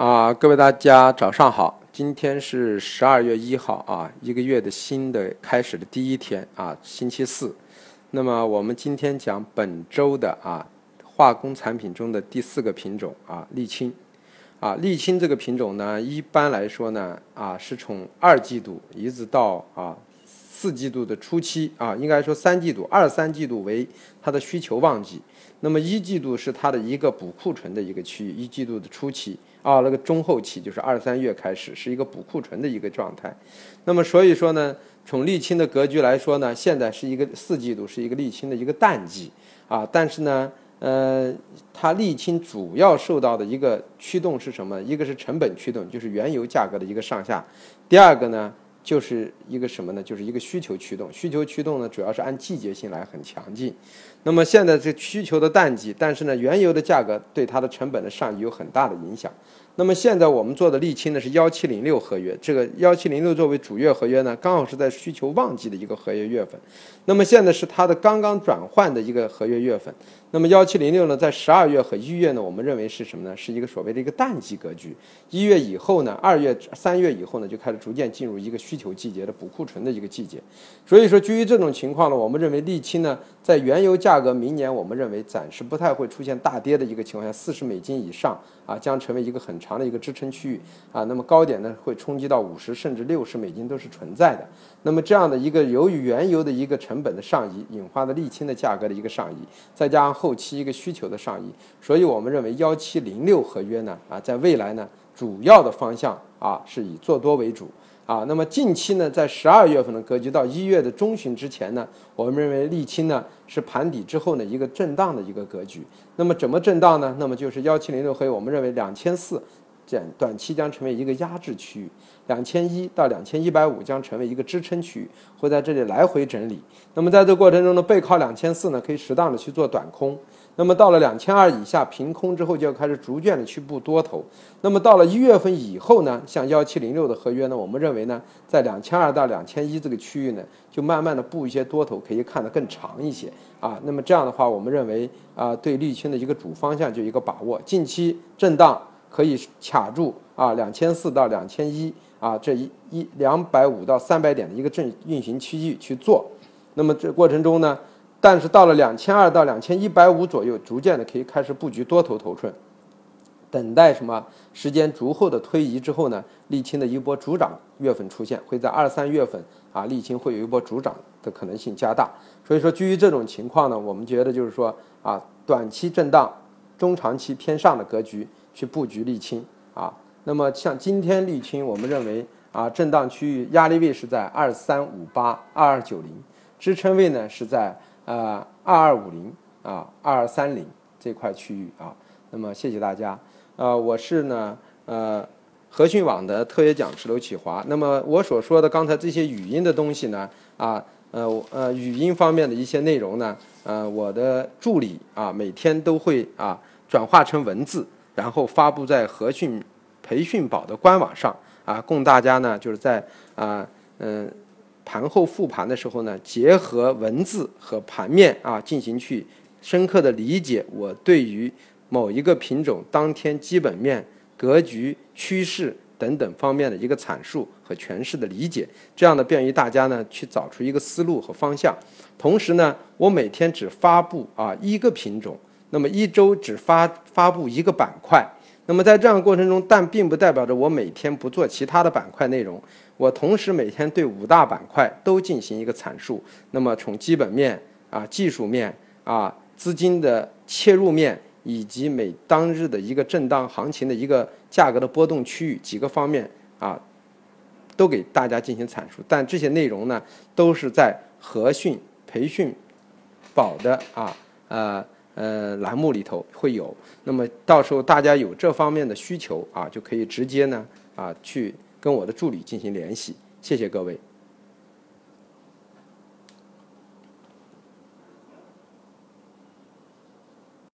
啊，各位大家早上好，今天是十二月一号啊，一个月的新的开始的第一天啊，星期四。那么我们今天讲本周的啊化工产品中的第四个品种啊沥青。啊，沥青这个品种呢，一般来说呢啊是从二季度一直到啊四季度的初期啊，应该说三季度二三季度为它的需求旺季。那么一季度是它的一个补库存的一个区域，一季度的初期啊，那个中后期就是二三月开始是一个补库存的一个状态。那么所以说呢，从沥青的格局来说呢，现在是一个四季度是一个沥青的一个淡季啊，但是呢。呃，它沥青主要受到的一个驱动是什么？一个是成本驱动，就是原油价格的一个上下；第二个呢，就是一个什么呢？就是一个需求驱动。需求驱动呢，主要是按季节性来很强劲。那么现在这需求的淡季，但是呢，原油的价格对它的成本的上移有很大的影响。那么现在我们做的沥青呢是幺七零六合约，这个幺七零六作为主月合约呢，刚好是在需求旺季的一个合约月份。那么现在是它的刚刚转换的一个合约月份。那么幺七零六呢，在十二月和一月呢，我们认为是什么呢？是一个所谓的一个淡季格局。一月以后呢，二月、三月以后呢，就开始逐渐进入一个需求季节的补库存的一个季节。所以说，基于这种情况呢，我们认为沥青呢，在原油价格明年我们认为暂时不太会出现大跌的一个情况下，四十美金以上啊，将成为一个很长的一个支撑区域啊。那么高点呢，会冲击到五十甚至六十美金都是存在的。那么这样的一个由于原油的一个成本的上移引发的沥青的价格的一个上移，再加上后期一个需求的上移，所以我们认为幺七零六合约呢啊，在未来呢主要的方向啊是以做多为主啊。那么近期呢，在十二月份的格局到一月的中旬之前呢，我们认为沥青呢是盘底之后呢一个震荡的一个格局。那么怎么震荡呢？那么就是幺七零六合约，我们认为两千四。短短期将成为一个压制区域，两千一到两千一百五将成为一个支撑区域，会在这里来回整理。那么在这过程中呢，背靠两千四呢，可以适当的去做短空。那么到了两千二以下平空之后，就要开始逐渐的去布多头。那么到了一月份以后呢，像幺七零六的合约呢，我们认为呢，在两千二到两千一这个区域呢，就慢慢的布一些多头，可以看得更长一些啊。那么这样的话，我们认为啊，对沥青的一个主方向就一个把握，近期震荡。可以卡住啊，两千四到两千一啊，这一一两百五到三百点的一个正运行区域去做。那么这过程中呢，但是到了两千二到两千一百五左右，逐渐的可以开始布局多头头寸，等待什么时间逐后的推移之后呢，沥青的一波主涨月份出现，会在二三月份啊，沥青会有一波主涨的可能性加大。所以说，基于这种情况呢，我们觉得就是说啊，短期震荡，中长期偏上的格局。去布局沥青啊，那么像今天沥青，我们认为啊，震荡区域压力位是在二三五八二二九零，支撑位呢是在呃二二五零啊二二三零这块区域啊。那么谢谢大家，呃，我是呢呃和讯网的特约讲师刘启华。那么我所说的刚才这些语音的东西呢啊呃呃语音方面的一些内容呢呃我的助理啊每天都会啊转化成文字。然后发布在和讯培训宝的官网上啊，供大家呢就是在啊嗯盘后复盘的时候呢，结合文字和盘面啊进行去深刻的理解我对于某一个品种当天基本面、格局、趋势等等方面的一个阐述和诠释的理解，这样呢便于大家呢去找出一个思路和方向。同时呢，我每天只发布啊一个品种。那么一周只发发布一个板块，那么在这样的过程中，但并不代表着我每天不做其他的板块内容。我同时每天对五大板块都进行一个阐述。那么从基本面啊、技术面啊、资金的切入面，以及每当日的一个震荡行情的一个价格的波动区域几个方面啊，都给大家进行阐述。但这些内容呢，都是在和讯培训宝的啊呃。呃，栏目里头会有，那么到时候大家有这方面的需求啊，就可以直接呢啊去跟我的助理进行联系。谢谢各位。